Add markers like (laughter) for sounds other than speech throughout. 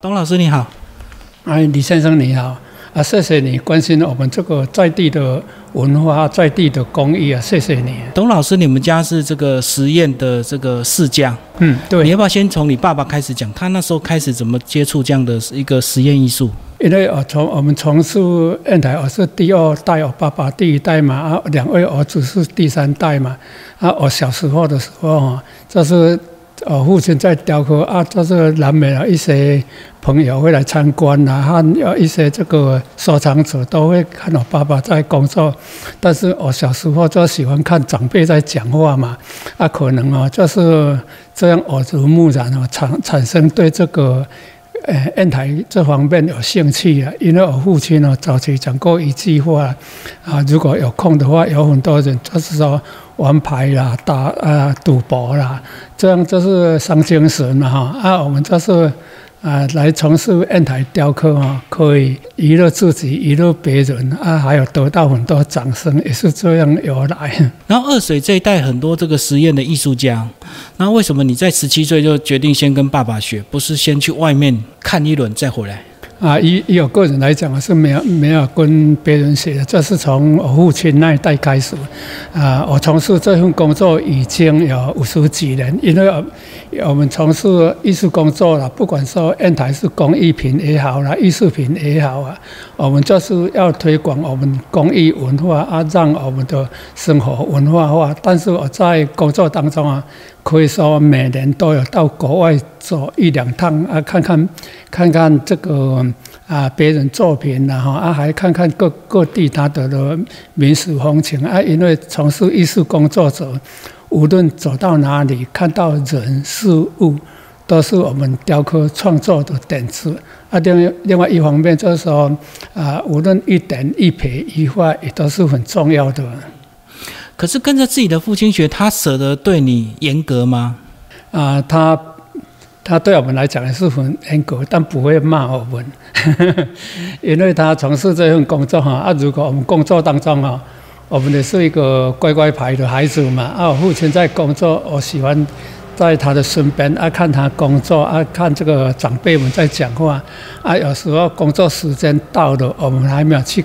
董老师你好，哎，李先生你好啊，谢谢你关心我们这个在地的文化、在地的工艺啊，谢谢你。董老师，你们家是这个实验的这个世家，嗯，对。你要不要先从你爸爸开始讲？他那时候开始怎么接触这样的一个实验艺术？因为我从我们从事砚台，我是第二代，我爸爸第一代嘛，啊，两位儿子是第三代嘛，啊，我小时候的时候哈，就是。哦，父亲在雕刻啊，就是难免有一些朋友会来参观呐，和有一些这个收藏者都会看到爸爸在工作。但是我小时候就喜欢看长辈在讲话嘛，啊，可能哦就是这样耳濡目染哦，产产生对这个呃砚台这方面有兴趣啊。因为我父亲呢早期讲过一句话啊，如果有空的话，有很多人就是说。玩牌啦，打啊赌博啦，这样就是伤精神嘛哈啊！我们就是啊来从事砚台雕刻啊，可以娱乐自己，娱乐别人啊，还有得到很多掌声，也是这样由来。(laughs) 然后二水这一代很多这个实验的艺术家，那为什么你在十七岁就决定先跟爸爸学，不是先去外面看一轮再回来？啊，以以我个人来讲，是没有没有跟别人学的，这是从我父亲那一代开始。啊，我从事这份工作已经有五十几年，因为我们从事艺术工作了，不管说砚台是工艺品也好啦，艺术品也好啊，我们就是要推广我们工艺文化啊，让我们的生活文化化。但是我在工作当中啊。可以说每年都有到国外走一两趟啊，看看看看这个啊别人作品然后啊还看看各各地他的的民俗风情啊，因为从事艺术工作者，无论走到哪里看到人事物，都是我们雕刻创作的点子啊。另另外一方面就是说啊，无论一点一撇一画也都是很重要的。可是跟着自己的父亲学，他舍得对你严格吗？啊，他他对我们来讲也是很严格，但不会骂我们，(laughs) 因为他从事这份工作哈。啊，如果我们工作当中哈，我们也是一个乖乖牌的孩子嘛。啊，我父亲在工作，我喜欢在他的身边啊，看他工作啊，看这个长辈们在讲话啊。有时候工作时间到了，我们还没有去。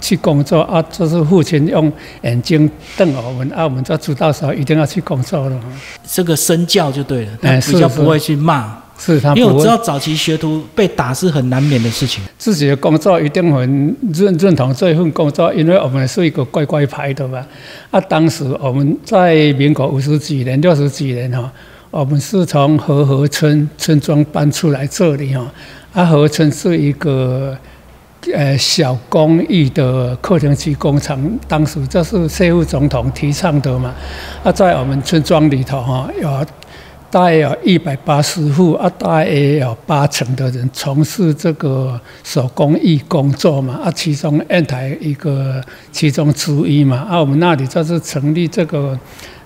去工作啊，就是父亲用眼睛瞪我们啊，我们就知道说一定要去工作了。这个身教就对了，比较不会去骂。是他，因为我知道早期学徒被打是很难免的事情。自己的工作一定很认认同这一份工作，因为我们是一个乖乖牌的嘛。啊，当时我们在民国五十几年、六十几年哈，我们是从和合村村庄搬出来这里哈。啊，和村是一个。呃，小工艺的客厅机工厂，当时就是谢副总统提倡的嘛。啊，在我们村庄里头哈，有大约有一百八十户，啊，大约有八成的人从事这个手工艺工作嘛。啊，其中烟台一个其中之一嘛。啊，我们那里就是成立这个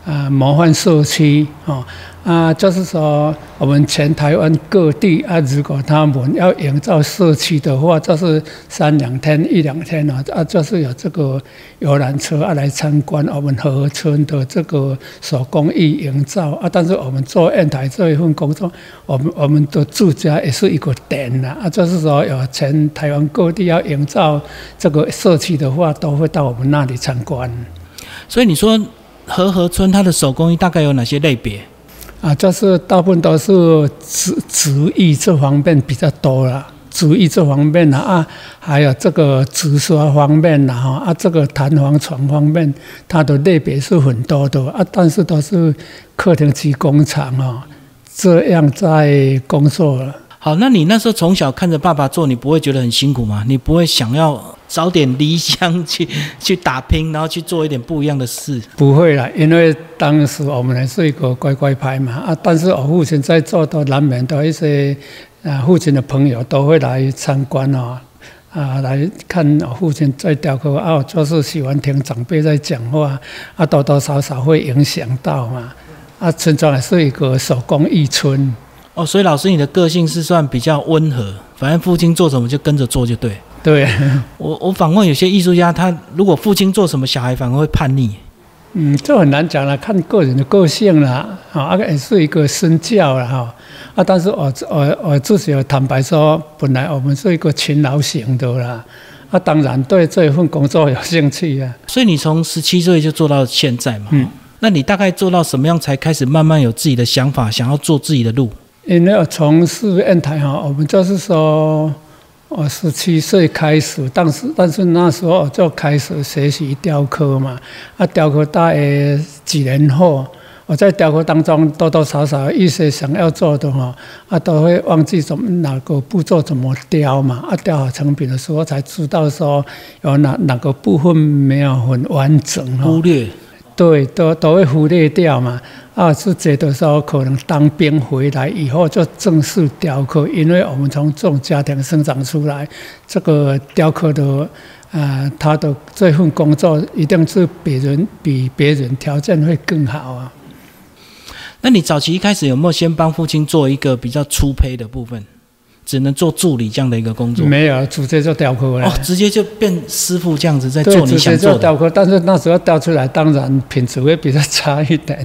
啊模范社区啊。啊，就是说，我们全台湾各地啊，如果他们要营造社区的话，就是三两天、一两天啊，啊，就是有这个游览车啊来参观我们和村的这个手工艺营造啊。但是我们做烟台这一份工作，我们我们的住家也是一个点呐啊，就是说有全台湾各地要营造这个社区的话，都会到我们那里参观。所以你说和合村它的手工艺大概有哪些类别？啊，就是大部分都是纸纸艺这方面比较多了，纸艺这方面呢啊，还有这个纸刷方面呢哈啊，这个弹簧床方面，它的类别是很多的啊，但是都是客厅机工厂啊，这样在工作了。好，那你那时候从小看着爸爸做，你不会觉得很辛苦吗？你不会想要早点离乡 (laughs) 去去打拼，然后去做一点不一样的事？不会啦，因为当时我们还是一个乖乖牌嘛啊。但是我父亲在做的难免的一些啊，父亲的朋友都会来参观哦，啊，来看我父亲在雕刻啊，就是喜欢听长辈在讲话啊，多多少少会影响到嘛啊。村庄还是一个手工艺村。哦，所以老师，你的个性是算比较温和，反正父亲做什么就跟着做就对。对，我我访问有些艺术家，他如果父亲做什么，小孩反而会叛逆。嗯，这很难讲了，看个人的个性啦。啊，也是一个身教了哈。啊，但是我我我自己坦白说，本来我们是一个勤劳型的啦，啊，当然对这一份工作有兴趣啊。所以你从十七岁就做到现在嘛？嗯。那你大概做到什么样才开始慢慢有自己的想法，想要做自己的路？因为从事砚台哈，我们就是说，我十七岁开始，但是但是那时候就开始学习雕刻嘛。啊，雕刻大概几年后，我在雕刻当中多多少少一些想要做的哈，啊，都会忘记怎么哪个步骤怎么雕嘛。啊，雕好成品的时候才知道说有哪哪个部分没有很完整，忽略。对，都都会忽略掉嘛。啊，是觉得说可能当兵回来以后就正式雕刻，因为我们从这种家庭生长出来，这个雕刻的，啊，他的这份工作一定是别人比别人条件会更好啊。那你早期一开始有没有先帮父亲做一个比较粗胚的部分？只能做助理这样的一个工作，没有直接就雕刻了。哦，直接就变师傅这样子在做你想做的。雕刻，但是那时候雕出来，当然品质会比较差一点。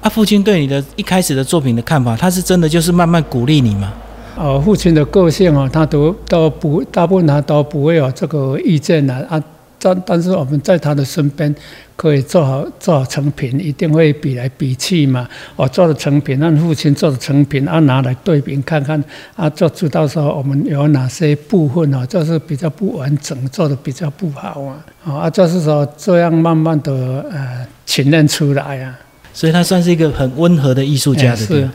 啊，父亲对你的一开始的作品的看法，他是真的就是慢慢鼓励你吗？哦，父亲的个性哦，他都都不大部分他都不会有这个意见的啊。但但是我们在他的身边，可以做好做好成品，一定会比来比去嘛。我做的成品，按父亲做的成品，啊拿来对比看看，啊就知道说我们有哪些部分啊，就是比较不完整，做的比较不好啊。啊，就是说这样慢慢的呃训练出来啊。所以他算是一个很温和的艺术家的。是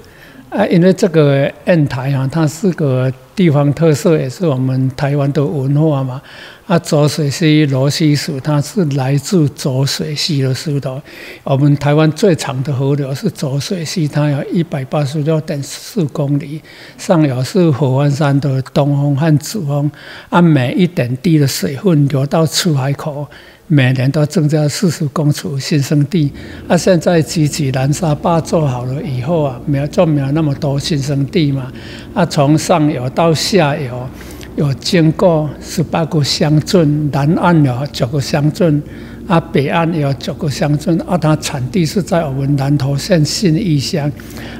啊，因为这个砚台啊，它是个地方特色，也是我们台湾的文化嘛。啊，浊水溪罗溪石，它是来自浊水溪的石头。我们台湾最长的河流是浊水溪，它有一百八十六点四公里。上游是火湾山的东风和主峰，按每一点滴的水分流到出海口，每年都增加四十公尺新生地。啊，现在集集南沙坝做好了以后啊，没有就没有那么多新生地嘛。啊，从上游到下游。有经过十八个乡镇，南岸有九个乡镇，啊，北岸有九个乡镇，啊，它产地是在我们南投县信义乡，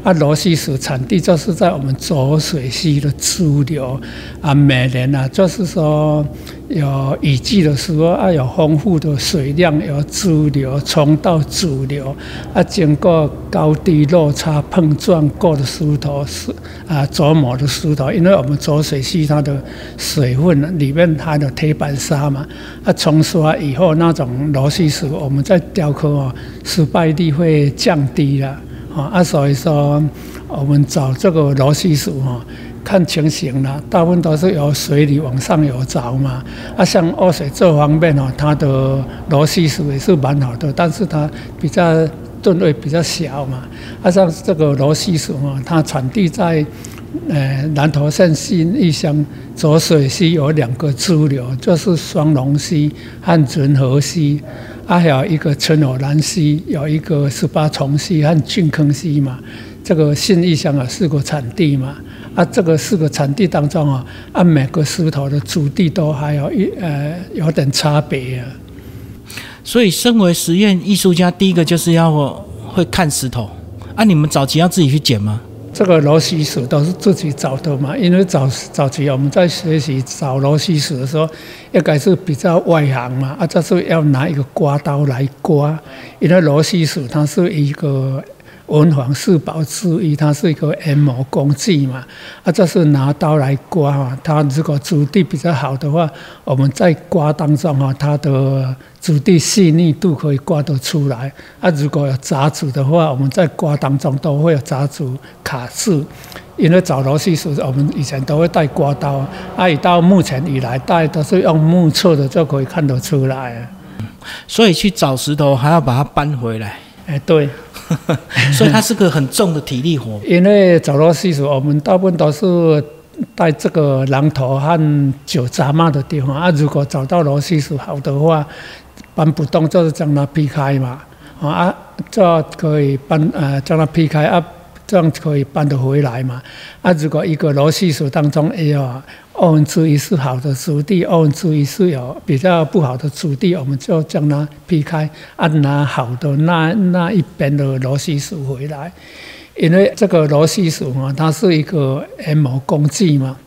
啊，罗溪石产地就是在我们浊水溪的支流，啊，每年啊，就是说。有雨季的时候啊，有丰富的水量，有支流冲到主流，啊，经过高低落差碰撞过的石头是啊，琢磨的石头，因为我们浊水溪它的水分里面含有铁板砂嘛，啊，冲刷以后那种螺丝石，我们在雕刻哦，失败率会降低了，啊，所以说我们找这个螺丝石哈。看情形了，大部分都是由水里往上游找嘛。啊，像二水这方面哦，它的螺丝石也是蛮好的，但是它比较吨位比较小嘛。啊，像这个螺丝石哦，它产地在呃南投县新义乡浊水溪有两个支流，就是双龙溪和纯河溪，还有一个春偶南溪，有一个十八重溪和俊坑溪嘛。这个新义乡啊，四个产地嘛。啊，这个四个产地当中啊，按每个石头的质地都还有一呃有点差别啊。所以，身为实验艺术家，第一个就是要会看石头。啊，你们早期要自己去捡吗？这个螺丝石都是自己找的嘛，因为早早期我们在学习找螺丝石的时候，应该是比较外行嘛，啊，就是要拿一个刮刀来刮，因为螺丝石它是一个。文房四宝之一，它是一个研磨工具嘛，啊，这是拿刀来刮哈，它如果质地比较好的话，我们在刮当中哈，它的质地细腻度可以刮得出来，啊，如果有杂质的话，我们在刮当中都会有杂质卡住，因为找螺丝时，我们以前都会带刮刀，啊，到目前以来带都是用目测的就可以看得出来，所以去找石头还要把它搬回来。哎，对，(laughs) 所以它是个很重的体力活。因为找螺丝时，我们大部分都是带这个榔头和酒杂嘛的地方啊。如果找到螺丝时好的话，搬不动就是将它劈开嘛，啊，这可以搬呃将它劈开啊。这样可以搬得回来嘛？啊，如果一个螺丝锁当中也有二分之一是好的质地，二分之一是有比较不好的质地，我们就将它劈开，啊，拿好的那那一边的螺丝锁回来。因为这个螺丝属嘛，它是一个研磨工具嘛，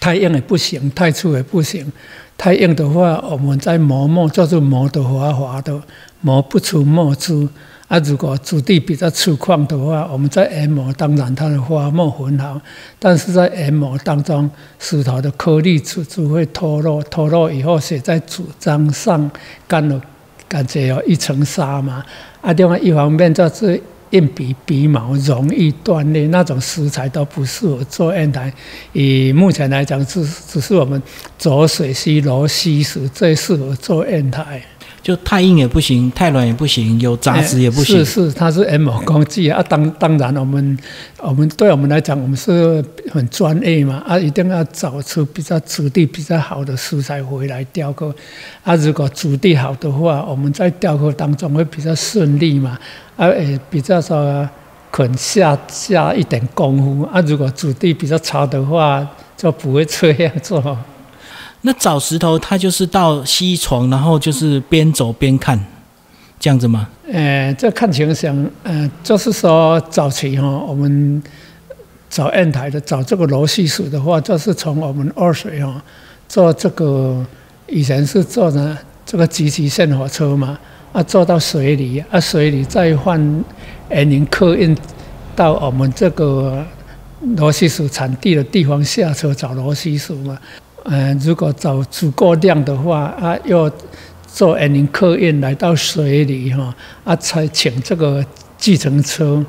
太硬也不行，太粗也不行。太硬的话，我们在磨墨就是磨得滑滑的，磨不出墨汁。啊，如果质地比较粗犷的话，我们在研磨，当然它的花木很好，但是在研磨当中，石头的颗粒就就会脱落，脱落以后写在纸张上，干了，感觉有一层纱嘛。啊，另外一方面就是硬笔笔毛容易断裂，那种石材都不适合做砚台。以目前来讲，只只是我们浊水溪螺溪石最适合做砚台。就太硬也不行，太软也不行，有杂质也不行。是是，它是 M 工具啊。当当然，我们我们对我们来讲，我们是很专业嘛啊，一定要找出比较质地比较好的石材回来雕刻啊。如果质地好的话，我们在雕刻当中会比较顺利嘛啊，也比较说肯下下一点功夫啊。如果质地比较差的话，就不会这样做。那找石头，他就是到西床，然后就是边走边看，这样子吗？呃，这看情形，呃，就是说早期哈，我们找砚台的，找这个螺丝属的话，就是从我们二水哈，坐这个以前是坐的这个机器线火车嘛，啊，坐到水里，啊，水里再换园林客运到我们这个螺丝属产地的地方下车找螺丝属嘛。嗯，如果找足够量的话，啊，要坐安宁客运来到水里哈，啊，才请这个计程车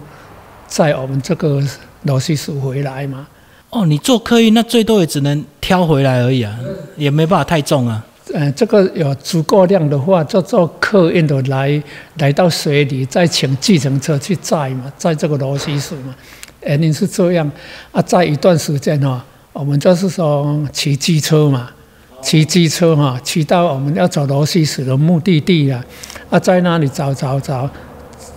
载我们这个螺丝鼠回来嘛。哦，你坐客运那最多也只能挑回来而已啊，也没办法太重啊。嗯，这个有足够量的话，就坐客运的来来到水里，再请计程车去载嘛，载这个螺丝鼠嘛。安宁是这样，啊，载一段时间哈。我们就是说骑机车嘛，骑机车哈，骑到我们要走螺西石的目的地了，啊，在那里找找找，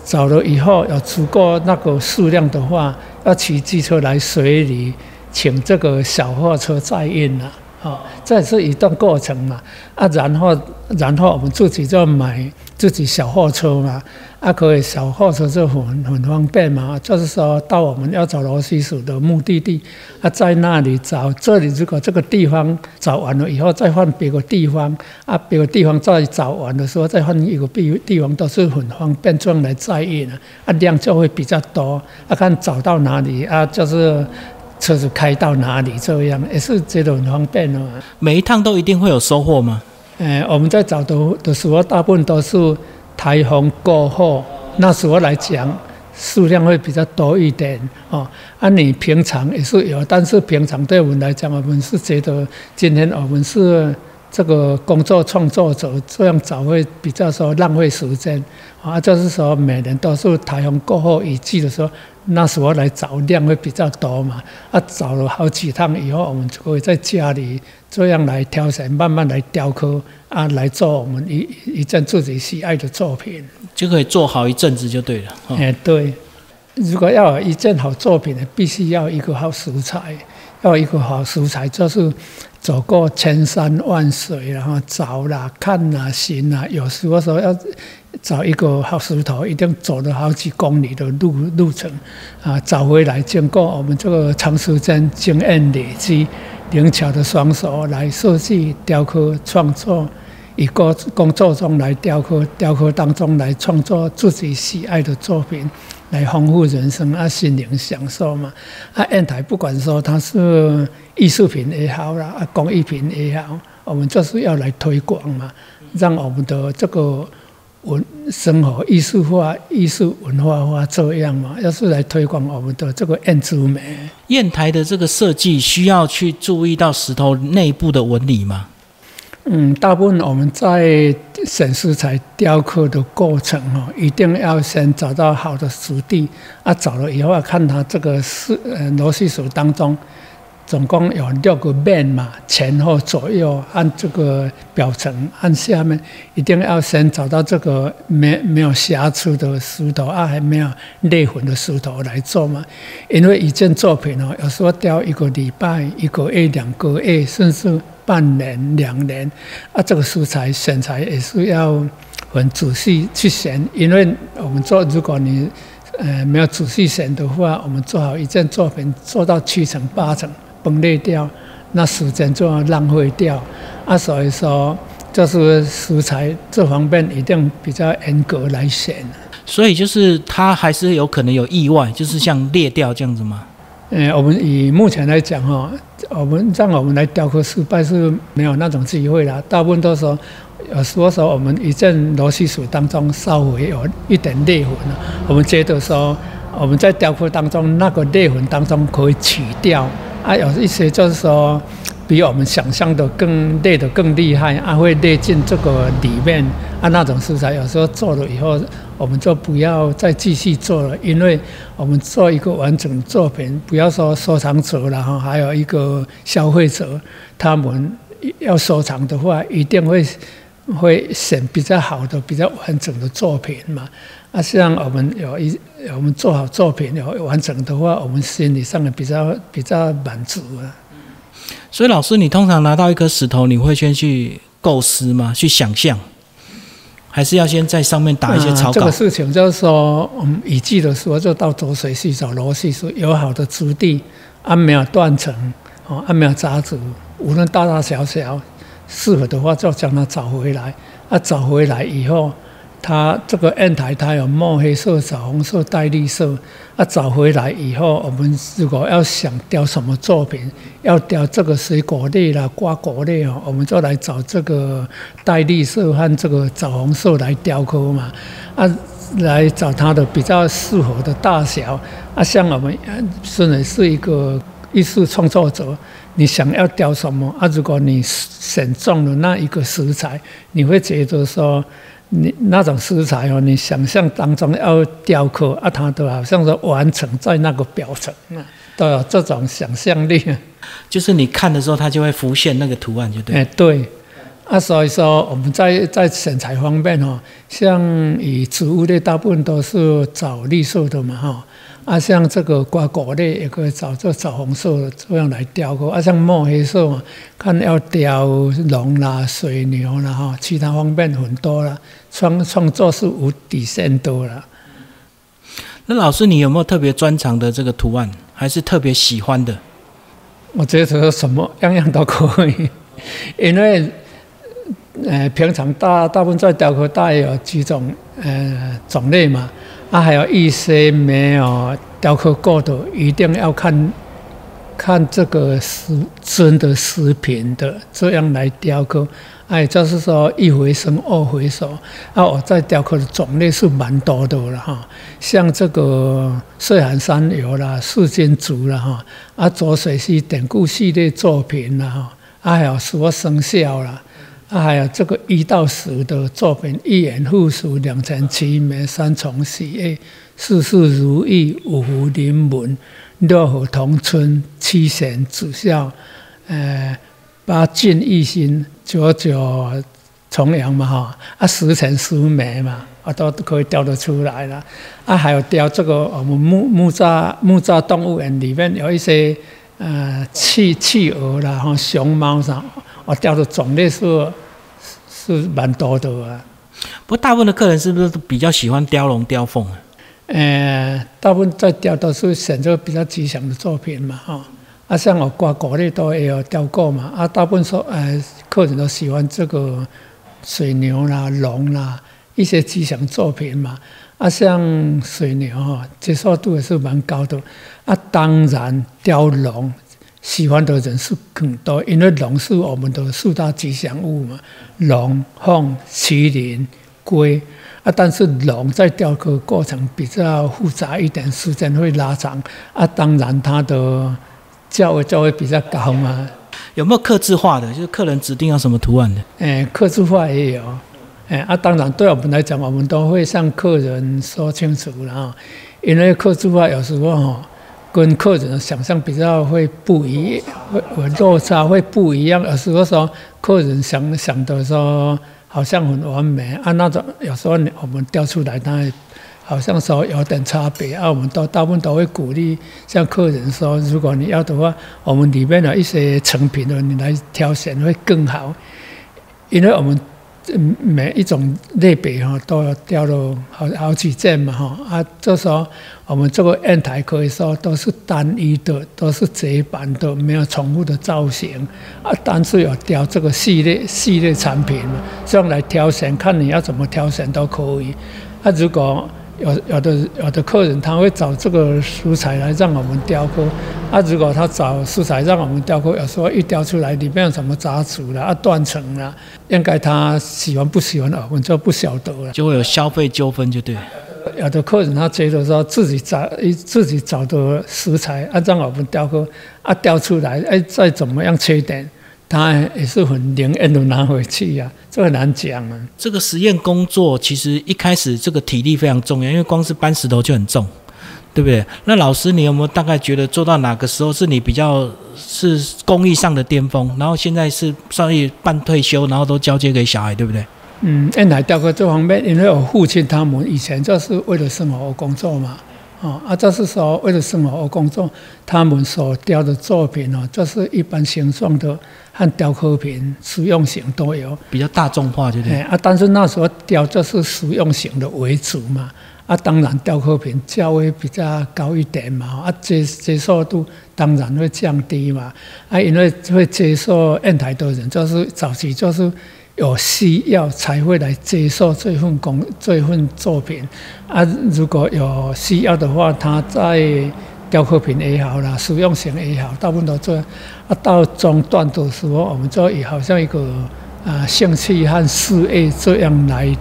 找了以后有足够那个数量的话，要骑机车来水里，请这个小货车载运了，啊，哦这是一段过程嘛，啊，然后然后我们自己就买自己小货车嘛。啊，可以小货车就很很方便嘛，就是说到我们要找螺丝鼠的目的地，啊，在那里找，这里如果这个地方找完了以后，再换别个地方，啊，别个地方再找完的时候，再换一个地地方，都是很方便，这样来载运，啊，量就会比较多，啊，看找到哪里啊，就是车子开到哪里这样，也是觉得很方便的。每一趟都一定会有收获吗？嗯，我们在找的的时候，大部分都是。台风过后，那时候来讲，数量会比较多一点哦。啊，你平常也是有，但是平常对我们来讲，我们是觉得今天我们是这个工作创作者，这样找会比较说浪费时间啊。就是说，每年都是台风过后雨季的时候，那时候来找量会比较多嘛。啊，找了好几趟以后，我们就可以在家里这样来挑选，慢慢来雕刻。啊，来做我们一一件自己喜爱的作品，就可以做好一阵子就对了。哎，对，如果要有一件好作品呢，必须要一个好食材，要一个好食材，就是走过千山万水，然后找啦、看啦、寻啦，有时候说要找一个好石头，一定走了好几公里的路路程啊，找回来经过我们这个长时间经验累积。灵巧的双手来设计、雕刻、创作，以工工作中来雕刻，雕刻当中来创作自己喜爱的作品，来丰富人生啊，心灵享受嘛。啊，砚台不管说它是艺术品也好啦，啊，工艺品也好，我们就是要来推广嘛，让我们的这个。文生活艺术化、艺术文化化这样嘛，要是来推广我们的这个砚之美。砚台的这个设计需要去注意到石头内部的纹理吗？嗯，大部分我们在选石材雕刻的过程哦，一定要先找到好的石地啊，找了以后要看它这个是呃螺丝属当中。总共有六个面嘛，前后左右按这个表层，按下面一定要先找到这个没没有瑕疵的石头啊，还没有裂痕的石头来做嘛。因为一件作品哦，有时候雕一个礼拜、一个月、两个月，甚至半年、两年啊，这个素材选材也是要很仔细去选，因为我们做，如果你呃没有仔细选的话，我们做好一件作品做到七成八成崩裂掉，那时间就要浪费掉啊。所以说，就是食材这方面一定比较严格来选。所以就是它还是有可能有意外，就是像裂掉这样子吗？呃，我们以目前来讲哈，我们让我们来雕刻失败是没有那种机会了。大部分都说，有时候说我们一件螺丝水当中稍微有一点裂痕了，我们觉得说我们在雕刻当中那个裂痕当中可以取掉。啊，有一些就是说比我们想象的更累的更厉害，啊会裂进这个里面啊那种食材，有时候做了以后。我们就不要再继续做了，因为我们做一个完整作品，不要说收藏者然后，还有一个消费者，他们要收藏的话，一定会会选比较好的、比较完整的作品嘛。啊，像我们有一我们做好作品有完成的话，我们心理上也比较比较满足啊。所以，老师，你通常拿到一颗石头，你会先去构思吗？去想象？还是要先在上面打一些草稿。这个事情就是说，我们雨季的时候就到浊水溪找螺丝树，有好的质地，安没有断层，哦，安没有杂质，无论大大小小，适合的话就将它找回来。啊，找回来以后。它这个砚台，它有墨黑色、枣红色、带绿色。啊，找回来以后，我们如果要想雕什么作品，要雕这个水果类啦、瓜果类哦，我们就来找这个带绿色和这个枣红色来雕刻嘛。啊，来找它的比较适合的大小。啊，像我们虽然是一个艺术创作者，你想要雕什么啊？如果你选中了那一个食材，你会觉得说。你那种食材哦，你想象当中要雕刻啊，它都好像是完成在那个表层啊，都有这种想象力。就是你看的时候，它就会浮现那个图案，就对。哎，对。啊，所以说我们在在选材方面哦，像以植物类大部分都是找绿色的嘛，哈。啊，像这个瓜果类也可以找这枣红色这样来雕刻。啊，像墨黑色嘛，看要雕龙啦、水牛啦哈，其他方面很多了。创创作是无底线多了。那老师，你有没有特别专长的这个图案，还是特别喜欢的？我觉得什么样样都可以，(laughs) 因为呃，平常大大部分在雕刻大约有几种呃种类嘛。啊，还有一些没有雕刻过的，一定要看看这个是真的视频的，这样来雕刻。哎，就是说一回生二回熟。啊，我在雕刻的种类是蛮多的了哈，像这个岁寒山游啦、世间竹啦哈，啊左水溪典故系列作品啦哈，啊还有什么生肖啦。啊，还有这个一到十的作品，一言复数，两全其美，三重喜悦，事事如意，五福临门，六合同春，七贤子孝，呃，八进一心，九九重阳嘛哈，啊，十全十美嘛，啊，都可以雕得出来了。啊，还有雕这个我们木木栅木栅动物园里面有一些呃企企鹅啦，哈，熊猫啥。我雕的种类是是蛮多的啊，不过大部分的客人是不是都比较喜欢雕龙雕凤啊？呃，大部分在雕都是选择比较吉祥的作品嘛，哈。啊，像我挂国内都也有雕过嘛，啊，大部分说呃客人都喜欢这个水牛啦、龙啦一些吉祥作品嘛，啊，像水牛哈接受度也是蛮高的，啊，当然雕龙。喜欢的人是更多，因为龙是我们的四大吉祥物嘛，龙、凤、麒麟、龟啊。但是龙在雕刻过程比较复杂一点，时间会拉长啊。当然它的价位就会比较高嘛。有没有刻字化的？就是客人指定要什么图案的？哎，刻字化也有。哎啊，当然对我们来讲，我们都会向客人说清楚了啊。因为刻字化有时候哈。跟客人的想象比较会不一，会会落差会不一样。有时候说客人想想的说好像很完美啊，那种有时候我们调出来，他好像说有点差别啊。我们都大部分都会鼓励向客人说，如果你要的话，我们里面的一些成品的你来挑选会更好，因为我们每一种类别哈都雕了好好几件嘛哈啊，就说我们这个砚台可以说都是单一的，都是折板的，没有重复的造型啊，但是有雕这个系列系列产品嘛，这样来挑选，看你要怎么挑选都可以。啊，如果有有的有的客人他会找这个食材来让我们雕刻，啊，如果他找食材让我们雕刻，有时候一雕出来里面有什么杂质了啊断层了，应该他喜欢不喜欢我们就不晓得了，就会有消费纠纷，就对。有的客人他觉得说自己找自己找的食材啊让我们雕刻啊雕出来哎再怎么样缺点。他也是很灵验的拿回去呀，这很难讲啊。这个实验工作其实一开始这个体力非常重要，因为光是搬石头就很重，对不对？那老师，你有没有大概觉得做到哪个时候是你比较是工艺上的巅峰？然后现在是算于半退休，然后都交接给小孩，对不对？嗯，因来雕刻这方面，因为我父亲他们以前就是为了生活而工作嘛。哦，啊，就是说为了生活而工作，他们所雕的作品哦，就是一般形状的和雕刻品，实用型都有，比较大众化，对不对？啊，但是那时候雕就是实用型的为主嘛，啊，当然雕刻品价位比较高一点嘛，啊，接接受度当然会降低嘛，啊，因为会接受砚台的人，就是早期就是。有需要才会来接受这份工这份作品啊！如果有需要的话，他在雕刻品也好啦，实用型也好，大部分都做。啊，到中段的时候，我们就以好像一个啊兴趣和事业这样来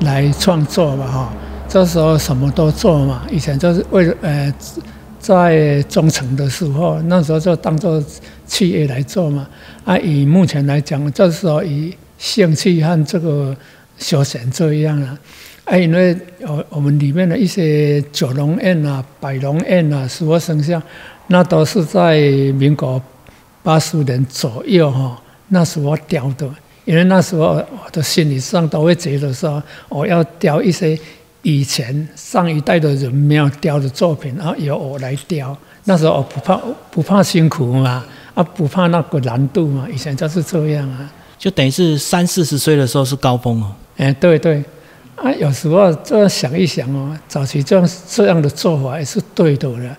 来创作嘛哈。这时候什么都做嘛，以前就是为了呃在中层的时候，那时候就当做企业来做嘛。啊，以目前来讲，这时候以兴趣和这个休闲这样啊，哎，因为我我们里面的一些九龙宴啊、百龙宴啊、十二生肖，那都是在民国八十年左右哈，那时候雕的。因为那时候我的心理上都会觉得说，我要雕一些以前上一代的人没有雕的作品，然后由我来雕。那时候我不怕不怕辛苦嘛，啊，不怕那个难度嘛，以前就是这样啊。就等于是三四十岁的时候是高峰哦。哎，对对，啊，有时候这样想一想哦，早期这样这样的做法也是对的了。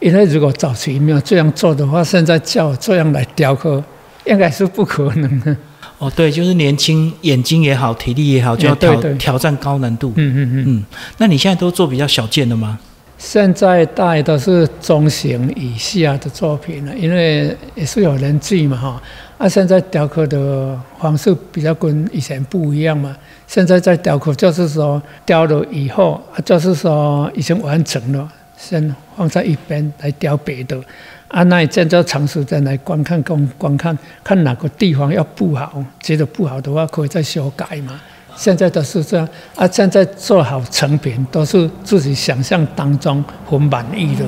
因为如果早期没有这样做的话，现在叫这样来雕刻，应该是不可能的。哦，对，就是年轻，眼睛也好，体力也好，就要挑挑战高难度。嗯嗯嗯。嗯，那你现在都做比较小件的吗？现在大概都是中型以下的作品了，因为也是有人气嘛哈。啊，现在雕刻的方式比较跟以前不一样嘛。现在在雕刻就是说雕了以后，就是说已经完成了，先放在一边来雕别的。啊，那这样就长时间来观看、观观看，看哪个地方要不好，觉得不好的话可以再修改嘛。现在都是这样啊！现在做好成品都是自己想象当中很满意的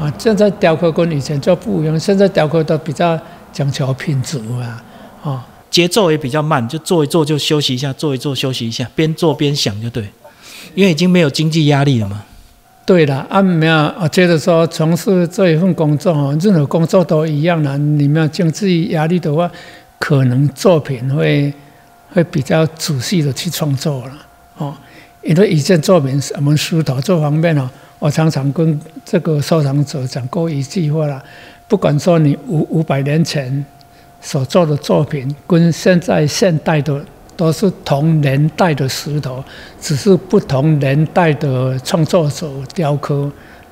啊！现在雕刻跟以前就不一样，现在雕刻都比较讲求品质啊，啊，节奏也比较慢，就做一做就休息一下，做一做休息一下，边做边想就对，因为已经没有经济压力了嘛。对了，啊没有，我觉得说从事这一份工作哦，任何工作都一样的，你没有经济压力的话，可能作品会。会比较仔细的去创作了，哦，因为一件作品，我们石头这方面哦，我常常跟这个收藏者讲过一句话了，不管说你五五百年前所做的作品，跟现在现代的都是同年代的石头，只是不同年代的创作者雕刻，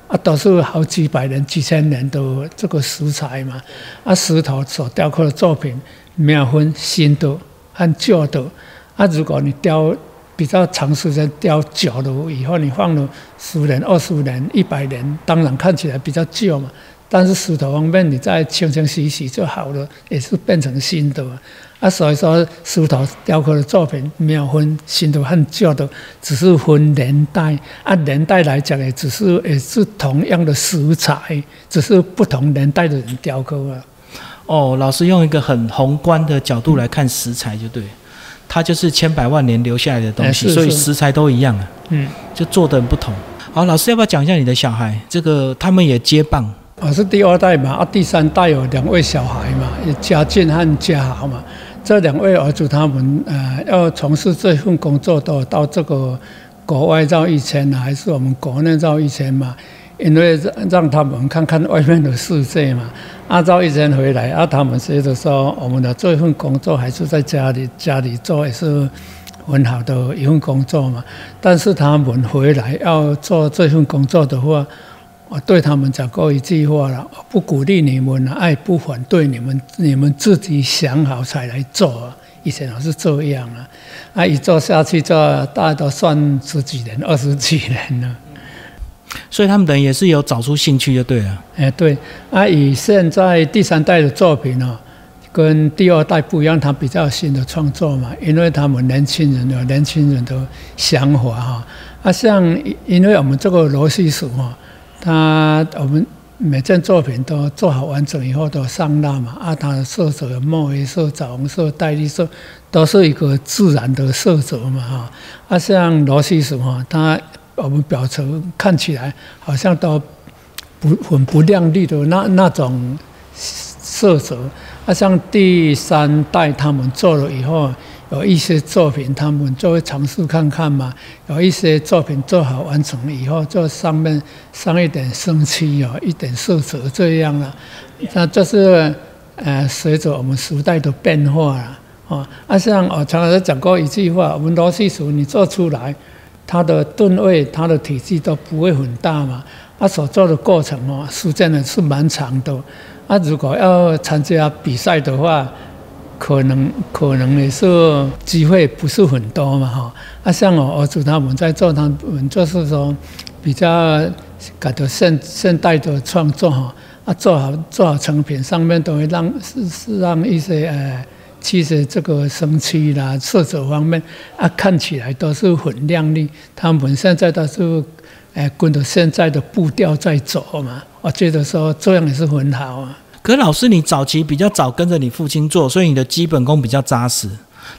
啊，都是好几百年、几千年的这个石材嘛，啊，石头所雕刻的作品没有分新的。很旧的，啊，如果你雕比较长时间雕久了以后，你放了十年、二十年、一百年，当然看起来比较旧嘛。但是石头方面，你再清清洗洗就好了，也是变成新的。啊，所以说石头雕刻的作品没有分新的和旧的，只是分年代。按年代来讲，也只是也是同样的石材，只是不同年代的人雕刻啊。哦，老师用一个很宏观的角度来看食材，就对，它就是千百万年留下来的东西，所以食材都一样啊。嗯，就做的不同。好，老师要不要讲一下你的小孩？这个他们也接棒。我是第二代嘛，啊，第三代有两位小孩嘛，嘉俊和家豪嘛。这两位儿子他们呃要从事这份工作，都到这个国外绕一圈呢，还是我们国内绕一圈嘛？因为让他们看看外面的世界嘛。按照一圈回来，啊，他们觉得说我们的这份工作还是在家里家里做，也是很好的一份工作嘛。但是他们回来要做这份工作的话，我对他们讲过一句话了：不鼓励你们，爱不反对你们，你们自己想好才来做。以前老是这样啊，啊，一做下去就大概都算十几年、二十几年了。所以他们等于也是有找出兴趣就对了。哎，对，啊，以现在第三代的作品哦，跟第二代不一样，他比较新的创作嘛，因为他们年轻人有年轻人的想法哈。啊，像因为我们这个罗西鼠哈，他我们每件作品都做好完整以后都上蜡嘛，啊，它的色泽墨黑色、枣红色、黛绿色，都是一个自然的色泽嘛哈。啊，像罗西鼠哈，它我们表层看起来好像都不很不亮丽的那那种色泽，啊，像第三代他们做了以后，有一些作品他们就会尝试看看嘛，有一些作品做好完成以后，就上面上一点生漆哦，一点色泽这样了，那这是呃随着我们时代的变化了，啊，啊像我常常讲过一句话，我们罗西鼠你做出来。它的吨位、它的体积都不会很大嘛，它所做的过程哦，时间呢是蛮长的。啊，如果要参加比赛的话，可能可能也是机会不是很多嘛哈。啊，像我儿子他们在做，他们就是说比较搞的现现代的创作哈，啊，做好做好成品，上面都会让是是让一些呃。其实这个生漆啦、色泽方面啊，看起来都是很亮丽。他们现在都是，哎，跟着现在的步调在走嘛。我觉得说这样也是很好啊。可老师，你早期比较早跟着你父亲做，所以你的基本功比较扎实。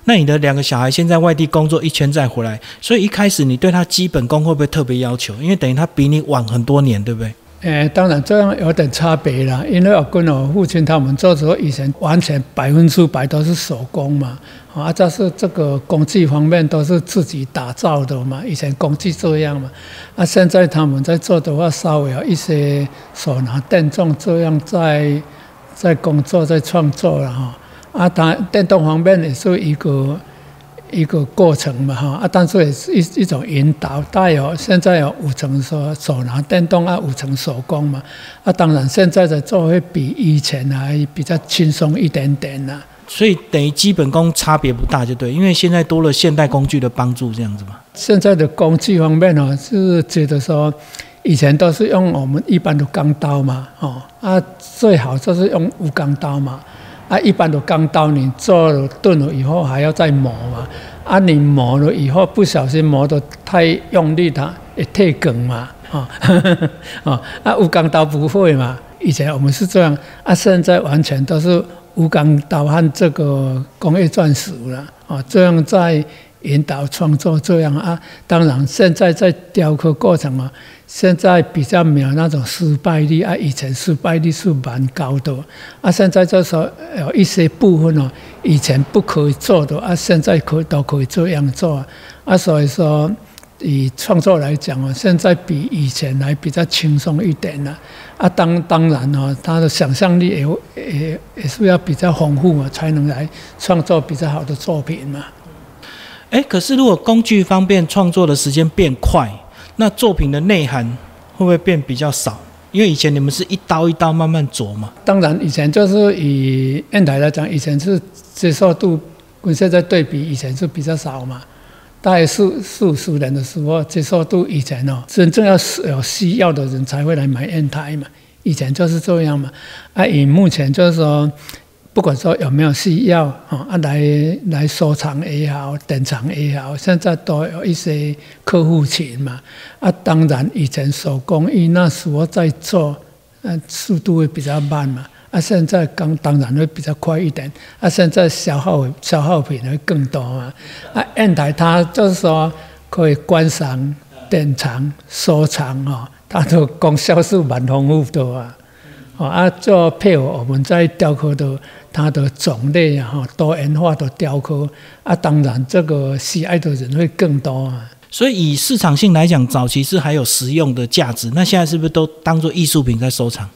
那你的两个小孩现在外地工作一圈再回来，所以一开始你对他基本功会不会特别要求？因为等于他比你晚很多年，对不对？诶，当然这样有点差别啦，因为我跟我父亲他们做时候，以前完全百分之百都是手工嘛，啊，这是这个工具方面都是自己打造的嘛，以前工具这样嘛，啊，现在他们在做的话，稍微有一些手拿电动这样在在工作在创作了哈，啊，他电动方面也是一个。一个过程嘛哈啊，但是也是一一种引导，带有现在有五成说手拿电动啊，五成手工嘛啊，当然现在的做会比以前还比较轻松一点点呐。所以等于基本功差别不大就对，因为现在多了现代工具的帮助，这样子嘛。现在的工具方面呢，是觉得说以前都是用我们一般的钢刀嘛，哦啊，最好就是用无钢刀嘛。啊，一般都钢刀，你做了钝了以后还要再磨嘛。啊，你磨了以后不小心磨得太用力，它也退梗嘛。啊，啊，(laughs) 啊，无钢刀不会嘛。以前我们是这样，啊，现在完全都是无钢刀和这个工业钻石了。啊，这样在引导创作这样啊。当然，现在在雕刻过程啊。现在比较没有那种失败率啊，以前失败率是蛮高的啊。现在就说有一些部分哦，以前不可以做的啊，现在可都可以这样做啊。啊所以说，以创作来讲哦，现在比以前来比较轻松一点了啊。当当然哦，他的想象力也也也是要比较丰富嘛，才能来创作比较好的作品嘛。哎，可是如果工具方便，创作的时间变快。那作品的内涵会不会变比较少？因为以前你们是一刀一刀慢慢琢嘛。当然，以前就是以砚台来讲，以前是接受度跟现在对比，以前是比较少嘛。大概四四五十年的时候，接受度以前哦，真正要是有需要的人才会来买砚台嘛。以前就是这样嘛。啊，以目前就是说。不管说有没有需要啊，来来收藏也好，典藏也好，现在都有一些客户群嘛。啊，当然以前手工艺那时候在做，嗯，速度会比较慢嘛。啊，现在刚当然会比较快一点。啊，现在消耗消耗品会更多嘛。啊，砚台它就是说可以观赏、典藏、收藏啊，它的功效是蛮丰富的啊。啊，做配合我们在雕刻的。它的种类啊，哈，多元化的雕刻啊，当然这个喜爱的人会更多啊。所以以市场性来讲，早期是还有实用的价值，那现在是不是都当做艺术品在收藏？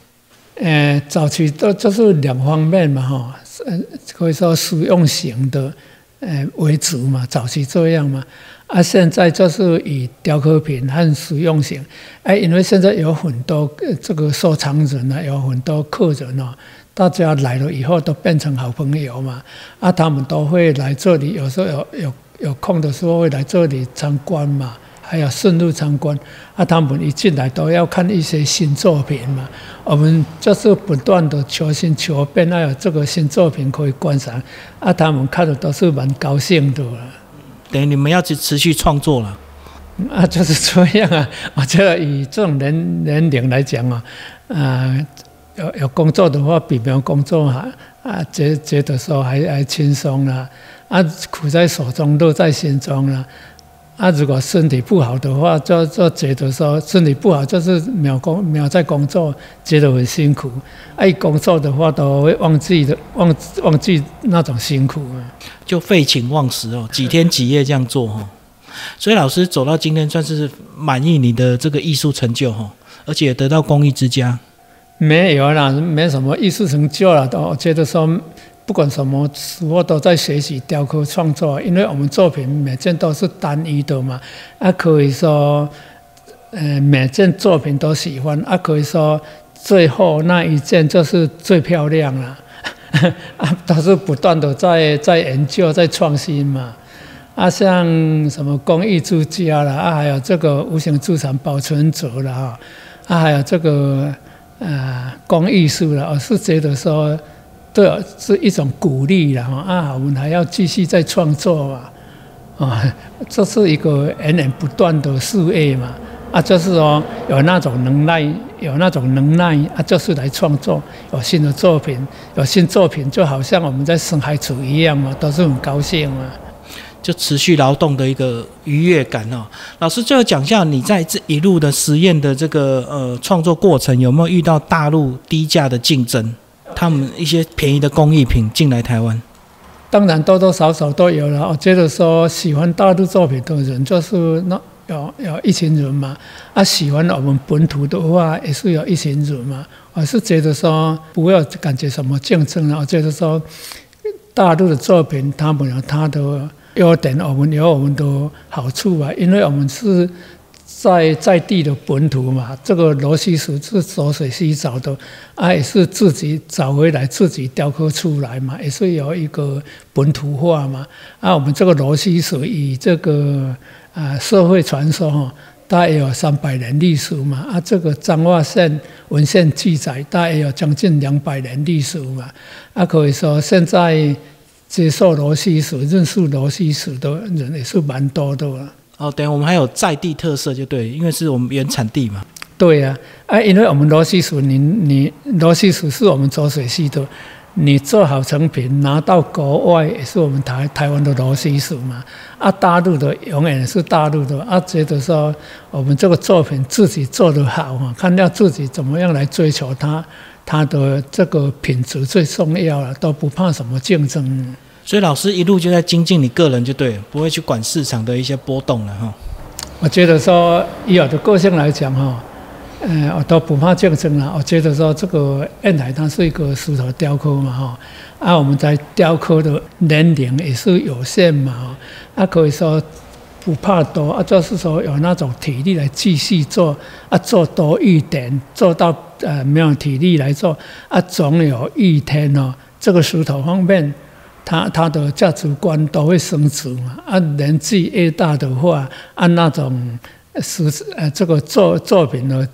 呃，早期都就是两方面嘛，哈，呃，可以说实用型的，呃为主嘛，早期这样嘛，啊，现在就是以雕刻品和实用型，哎，因为现在有很多这个收藏人呢，有很多客人哦，大家来了以后都变成好朋友嘛，啊，他们都会来这里，有时候有有有空的时候会来这里参观嘛。还有顺路参观，啊，他们一进来都要看一些新作品嘛。我们就是不断的求新求变，还有这个新作品可以观赏，啊，他们看的都是蛮高兴的。等于你们要去持续创作了，啊，就是这样啊。我觉得以这种年年龄来讲啊，啊，有有工作的话比没有工作还啊，觉觉得说还还轻松啦，啊，苦在手中乐在心中啦。啊，如果身体不好的话，就就觉得说身体不好，就是没有工没有在工作，觉得很辛苦。爱工作的话，都会忘记的忘忘记那种辛苦啊，就废寝忘食哦，几天几夜这样做哈。所以老师走到今天，算是满意你的这个艺术成就哈，而且得到公益之家。没有啦，没什么艺术成就了，都觉得说。不管什么我都在学习雕刻创作，因为我们作品每件都是单一的嘛，啊，可以说，呃，每件作品都喜欢，啊，可以说最后那一件就是最漂亮了，(laughs) 啊，都是不断的在在研究、在创新嘛，啊，像什么工艺之家了，啊，还有这个无形资产保存者了，啊，啊，还有这个呃工艺术了，我是觉得说。对，是一种鼓励了哈啊，我们还要继续在创作嘛，啊，(laughs) 这是一个源源不断的事业嘛，啊，就是说有那种能耐，有那种能耐啊，就是来创作，有新的作品，有新作品，就好像我们在生孩子一样嘛，都是很高兴嘛，就持续劳动的一个愉悦感哦。老师最后讲一下，你在这一路的实验的这个呃创作过程，有没有遇到大陆低价的竞争？他们一些便宜的工艺品进来台湾，当然多多少少都有了。我觉得说喜欢大陆作品的人，就是那有有一群人嘛。啊，喜欢我们本土的话，也是有一群人嘛。我是觉得说不要感觉什么竞争了。我觉得说大陆的作品，他们有他的优点，我们有我们的好处啊。因为我们是。在在地的本土嘛，这个螺西石是浊水溪找的，啊，也是自己找回来，自己雕刻出来嘛，也是有一个本土化嘛。啊，我们这个螺西石以这个啊社会传说哈，大约有三百年历史嘛。啊，这个彰化县文献记载，大约有将近两百年历史嘛。啊，可以说现在接受螺西石、认识螺西石的人也是蛮多的了。哦，等我们还有在地特色就对，因为是我们原产地嘛。对呀，啊，因为我们罗西薯，你你罗西薯是我们浊水系的，你做好成品拿到国外也是我们台台湾的罗西薯嘛。啊，大陆的永远是大陆的。啊，觉得说我们这个作品自己做得好哈，看要自己怎么样来追求它，它的这个品质最重要了，都不怕什么竞争。所以老师一路就在精进你个人就对，不会去管市场的一些波动了哈。我觉得说以我的个性来讲哈，呃，我都不怕竞争了。我觉得说这个砚台它是一个石头雕刻嘛哈，啊，我们在雕刻的年龄也是有限嘛哈，啊，可以说不怕多啊，就是说有那种体力来继续做啊，做多一点，做到呃没有体力来做啊，总有一天哦，这个石头方面。他他的价值观都会升值嘛？啊，年纪越大的话，按那种是呃这个作作品的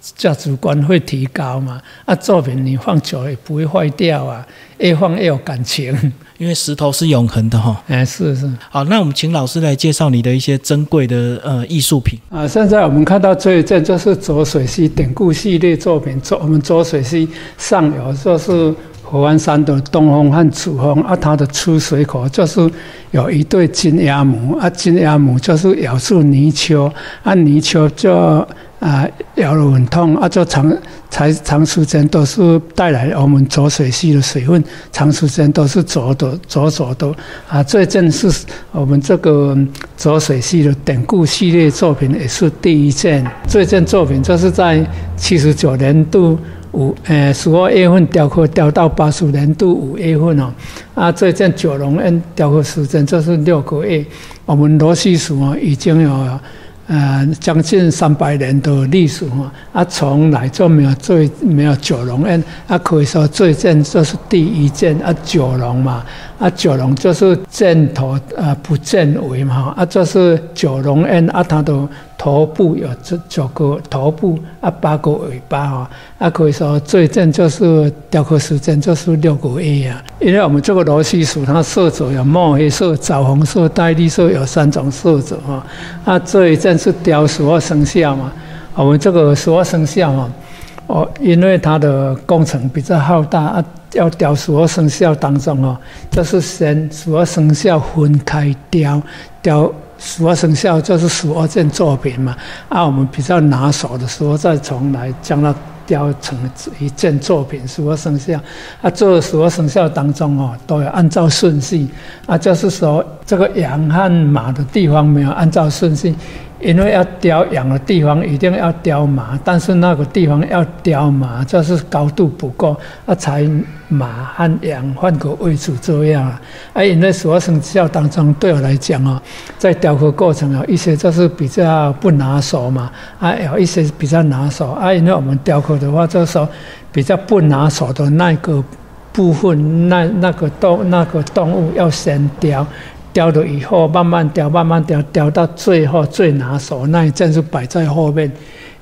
价值观会提高嘛？啊，作品你放久也不会坏掉啊，越放越有感情。因为石头是永恒的哈。哎，是是。好，那我们请老师来介绍你的一些珍贵的呃艺术品。啊，现在我们看到这一件就是浊水溪典故系列作品，浊我们浊水溪上游就是。火湾山的东风和主峰啊，它的出水口就是有一对金鸭母啊，金鸭母就是咬住泥鳅，啊泥鳅就啊啊，咬了很痛啊，就长才长时间都是带来我们浊水溪的水分，长时间都是浊的浊浊的啊。最近是我们这个浊水溪的典故系列作品也是第一件，最近作品就是在七十九年度五呃十二月份雕刻，雕到八十年度五月份哦。啊，最近九龙恩雕刻时间就是六个月，我们罗西属啊已经有。呃，将近三百年的历史哈，啊，从来就没有最没有九龙宴，啊，可以说最近就是第一件啊，九龙嘛。啊，九龙就是正头啊，不箭尾嘛，啊，就是九龙宴啊，它都头部有这九个头部啊，八个尾巴哈，啊，可以说最近就是雕刻时间就是六个月啊，因为我们这个螺丝属它色泽有墨黑色、枣红色、带绿色，有三种色泽哈，啊，这一件是雕十二生肖嘛，我们这个十二生肖哈。哦，因为它的工程比较浩大啊，要雕十二生肖当中哦，就是先十二生肖分开雕，雕十二生肖就是十二件作品嘛。啊，我们比较拿手的时候，再重来将它雕成一件作品，十二生肖。啊，这十二生肖当中哦，都有按照顺序啊，就是说这个羊和马的地方没有按照顺序。因为要雕羊的地方一定要雕马，但是那个地方要雕马，就是高度不够，啊，才马和羊换个位置这样啊。啊，因为十二生肖当中，对我来讲哦，在雕刻过程有一些就是比较不拿手嘛，啊，有一些比较拿手啊。因为我们雕刻的话，就是说比较不拿手的那个部分，那那个动那个动物要先雕。雕了以后，慢慢雕，慢慢雕，雕到最后最拿手那一件就摆在后面。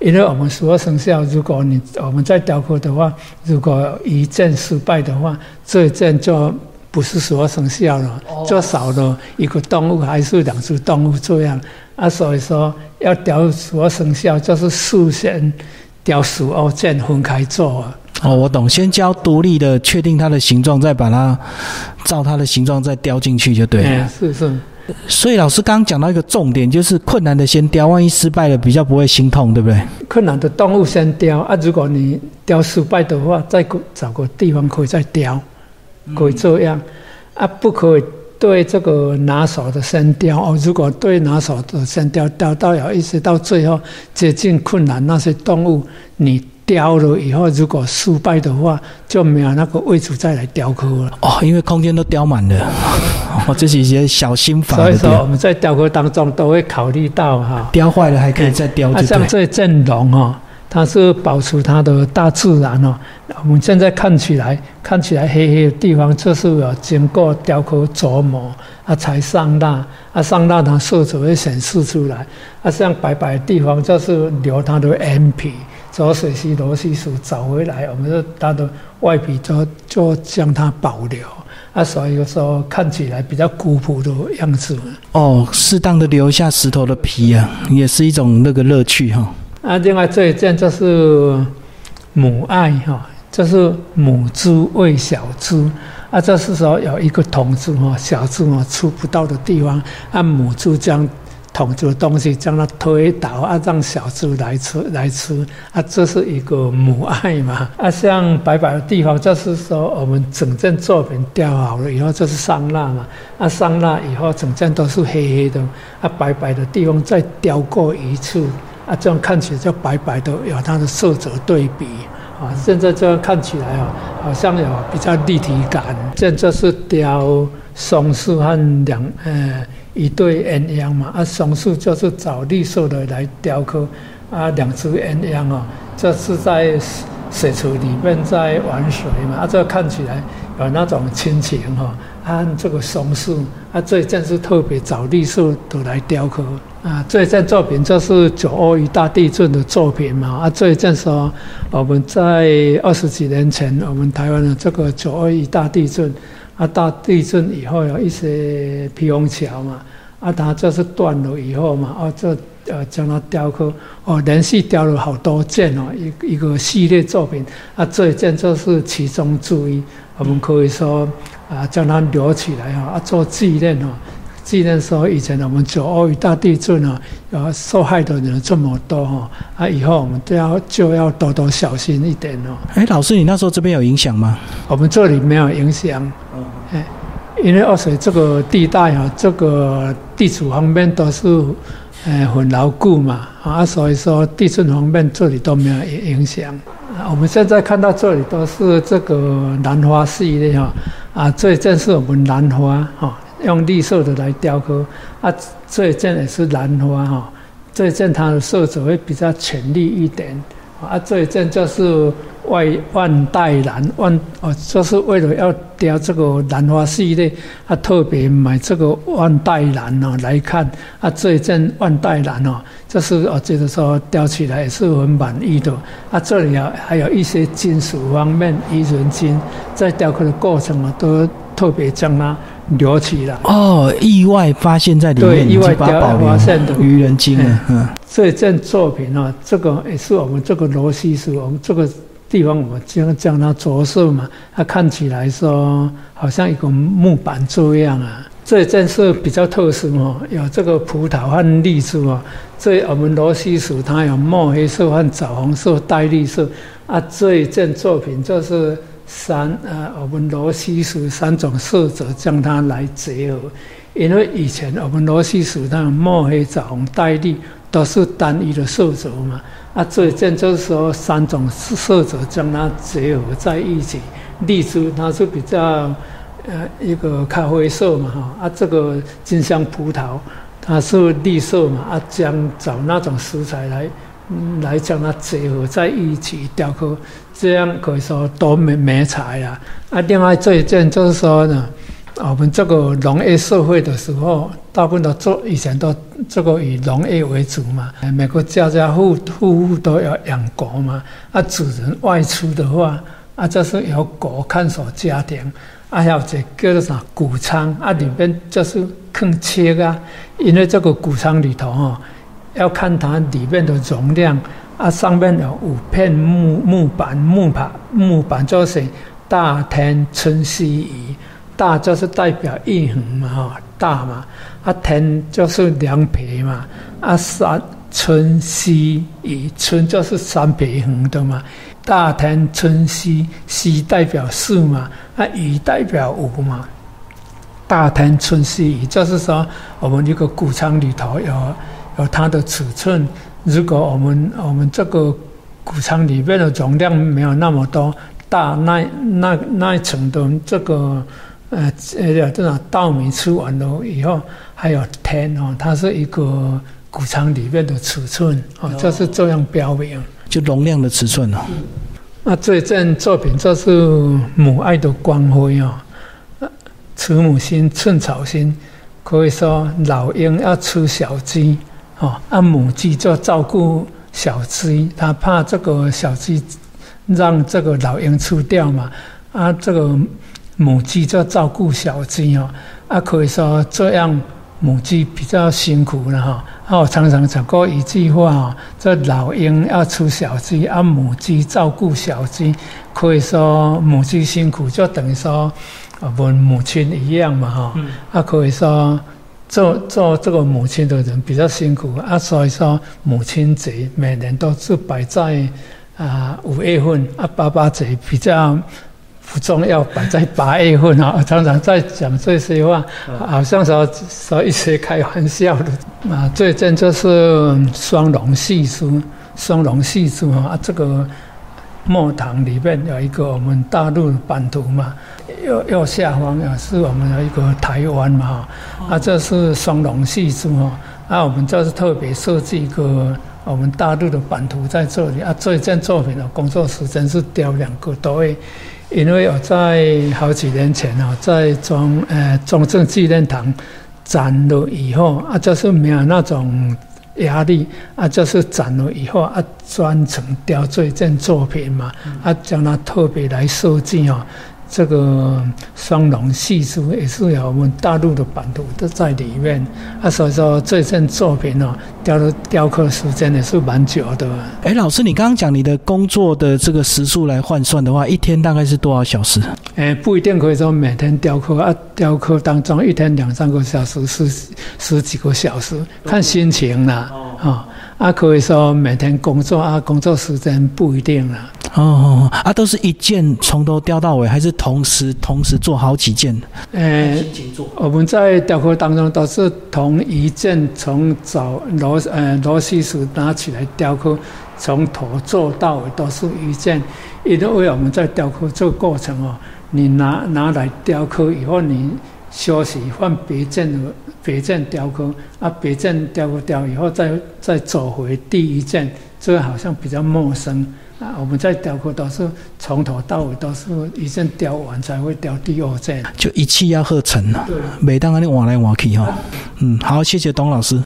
因为我们十二生肖，如果你我们在雕刻的话，如果一件失败的话，这一件就不是十二生肖了，就少了一个动物还是两只动物这样啊。所以说要雕十二生肖，就是事先雕十二件分开做。哦，我懂。先教独立的，确定它的形状，再把它照它的形状再雕进去就对了。是是。所以老师刚刚讲到一个重点，就是困难的先雕，万一失败了比较不会心痛，对不对？困难的动物先雕啊，如果你雕失败的话，再找个地方可以再雕，可以这样啊，不可以对这个拿手的先雕哦。如果对拿手的先雕，雕到有一直到最后接近困难那些动物，你。雕了以后，如果失败的话，就没有那个位置再来雕刻了。哦，因为空间都雕满了。(laughs) 哦，这是一些小心法。所以说，我们在雕刻当中都会考虑到哈，雕坏了还可以再雕。啊，像这阵容哦，它是保持它的大自然哦。我们现在看起来，看起来黑黑的地方，就是有经过雕刻琢磨啊才上蜡，啊上蜡它色泽会显示出来。啊，像白白的地方，就是留它的眼皮。浊水溪螺丝属找回来，我们就它的外皮就就将它保留啊，所以说看起来比较古朴的样子。哦，适当的留下石头的皮啊，也是一种那个乐趣哈。啊，另外这一件就是母爱哈，这是母猪喂小猪啊，这是说有一个桶子哈，小猪啊出不到的地方，啊母猪将。桶住东西，将它推倒啊，让小猪来吃来吃啊，这是一个母爱嘛啊。像白白的地方，就是说我们整件作品雕好了以后，就是上蜡嘛啊，上蜡以后整件都是黑黑的啊，白白的地方再雕过一次啊，这样看起来就白白的，有它的色泽对比啊。现在这样看起来啊，好像有比较立体感。这就是雕松树和两呃。一对鸳鸯嘛，啊，松树就是找绿色的来雕刻，啊，两只鸳鸯哦，这是在水池里面在玩水嘛，啊，这看起来有那种亲情哈，啊，这个松树，啊，这一件是特别找绿色的来雕刻，啊，这一件作品就是九二一大地震的作品嘛，啊，这一件说我们在二十几年前，我们台湾的这个九二一大地震。啊，大地震以后有一些皮翁桥嘛，啊，它就是断了以后嘛，啊，这呃将它雕刻，哦，连续雕了好多件哦，一一个系列作品，啊，这一件就是其中之一，我们可以说啊，将它留起来哈，啊，做纪念哦，纪念说以前我们九二一大地震啊，后受害的人这么多哈，啊，以后我们都要就要多多小心一点哦。哎，老师，你那时候这边有影响吗？我们这里没有影响，哎，因为二水这个地带啊，这个地处方面都是。哎，很牢固嘛，啊，所以说地震方面这里都没有影响。我们现在看到这里都是这个兰花系列哈，啊，这一件是我们兰花哈，用绿色的来雕刻，啊，这一件也是兰花哈，这一件它的色泽会比较浅绿一点，啊，这一件就是。外万代兰万哦，就是为了要雕这个兰花系列，他特别买这个万代兰哦来看啊，这一件万代兰哦，就是我觉得说雕起来也是很满意的啊。这里啊还有一些金属方面，鱼人金，在雕刻的过程啊，都特别将它留起来。哦，意外发现在里面，对，意外雕发现的愚人精啊。嗯，这件作品啊，这个也是我们这个罗西斯，我们这个。地方我们将将它着色嘛，它看起来说好像一个木板这样啊。这一件是比较特殊哦，有这个葡萄和荔枝哦。这我们罗西属它有墨黑色和枣红色带绿色啊。这一件作品就是三呃，我们罗西属三种色泽将它来结合，因为以前我们罗西属它有墨黑、枣红、带绿都是单一的色泽嘛。啊，这一件就是说三种色泽将它结合在一起。荔枝它是比较呃一个咖啡色嘛哈，啊这个金香葡萄它是绿色嘛，啊将找那种食材来来将它结合在一起雕刻，这样可以说多美美彩啊。啊，另外这一件就是说呢。我们这个农业社会的时候，大部分都做以前都这个以农业为主嘛。每个家家户户户都要养狗嘛。啊，主人外出的话，啊，就是由狗看守家庭。啊，还有这叫做啥谷仓啊，里面就是坑切啊。因为这个谷仓里头哈，要看它里面的容量。啊，上面有五片木木板，木板木板就是大田春熙仪。大就是代表一横嘛，哈，大嘛，啊田就是两撇嘛，啊三春溪以春就是三撇横的嘛，大田春西西代表四嘛，啊乙代表五嘛，大田春西就是说我们一个谷仓里头有有它的尺寸，如果我们我们这个谷仓里面的容量没有那么多大，那那那一层的这个。呃，呃，这种稻米吃完了以后，还有天哦，它是一个谷仓里面的尺寸哦，这是这样标明，就容量的尺寸哦。那这件作品就是母爱的光辉哦，慈母心，寸草心，可以说老鹰要吃小鸡哦，啊，母鸡就照顾小鸡，它怕这个小鸡让这个老鹰吃掉嘛，啊，这个。母鸡就照顾小鸡哦，啊，可以说这样母鸡比较辛苦了哈。啊，我常常讲过一句话哦，这老鹰要出小鸡，啊，母鸡照顾小鸡，可以说母鸡辛苦，就等于说啊，我母亲一样嘛哈。啊，可以说做做这个母亲的人比较辛苦啊，所以说母亲节每年都是摆在啊五月份啊，爸爸节比较。不重要，摆在八月份啊，常常在讲这些话，好像说说一些开玩笑的啊。最近就是双龙戏珠，双龙戏书啊，这个墨堂里面有一个我们大陆版图嘛，右右下方啊是我们的一个台湾嘛，啊，这是双龙戏珠哈，啊，我们这是特别设计一个我们大陆的版图在这里啊。这一件作品的工作时间是雕两个多月。因为我在好几年前啊，在中呃中正纪念堂展了以后啊，就是没有那种压力啊，就是展了以后啊，专程雕这件作品嘛，啊，将它特别来设计哦，这个双龙戏珠也是有我们大陆的版图都在里面啊，所以说这件作品哦，雕的雕刻时间也是蛮久的。哎，老师，你刚刚讲你的工作的这个时数来换算的话，一天大概是多少小时？哎，不一定可以说每天雕刻啊，雕刻当中一天两三个小时，十十几个小时，看心情啦，啊。啊，可以说每天工作啊，工作时间不一定了。哦，啊，都是一件从头雕到尾，还是同时同时做好几件？呃，我们在雕刻当中都是同一件从早螺呃螺丝时拿起来雕刻，从头做到尾都是一件。因为我们在雕刻这个过程哦，你拿拿来雕刻以后，你休息换别件的。别件雕刻啊，别件雕刻雕以后，再再走回第一件，这个好像比较陌生啊。我们在雕刻都是从头到尾都是一件雕完才会雕第二件，就一气要合成啊。对，每当你换来换去哈。嗯，好，谢谢董老师。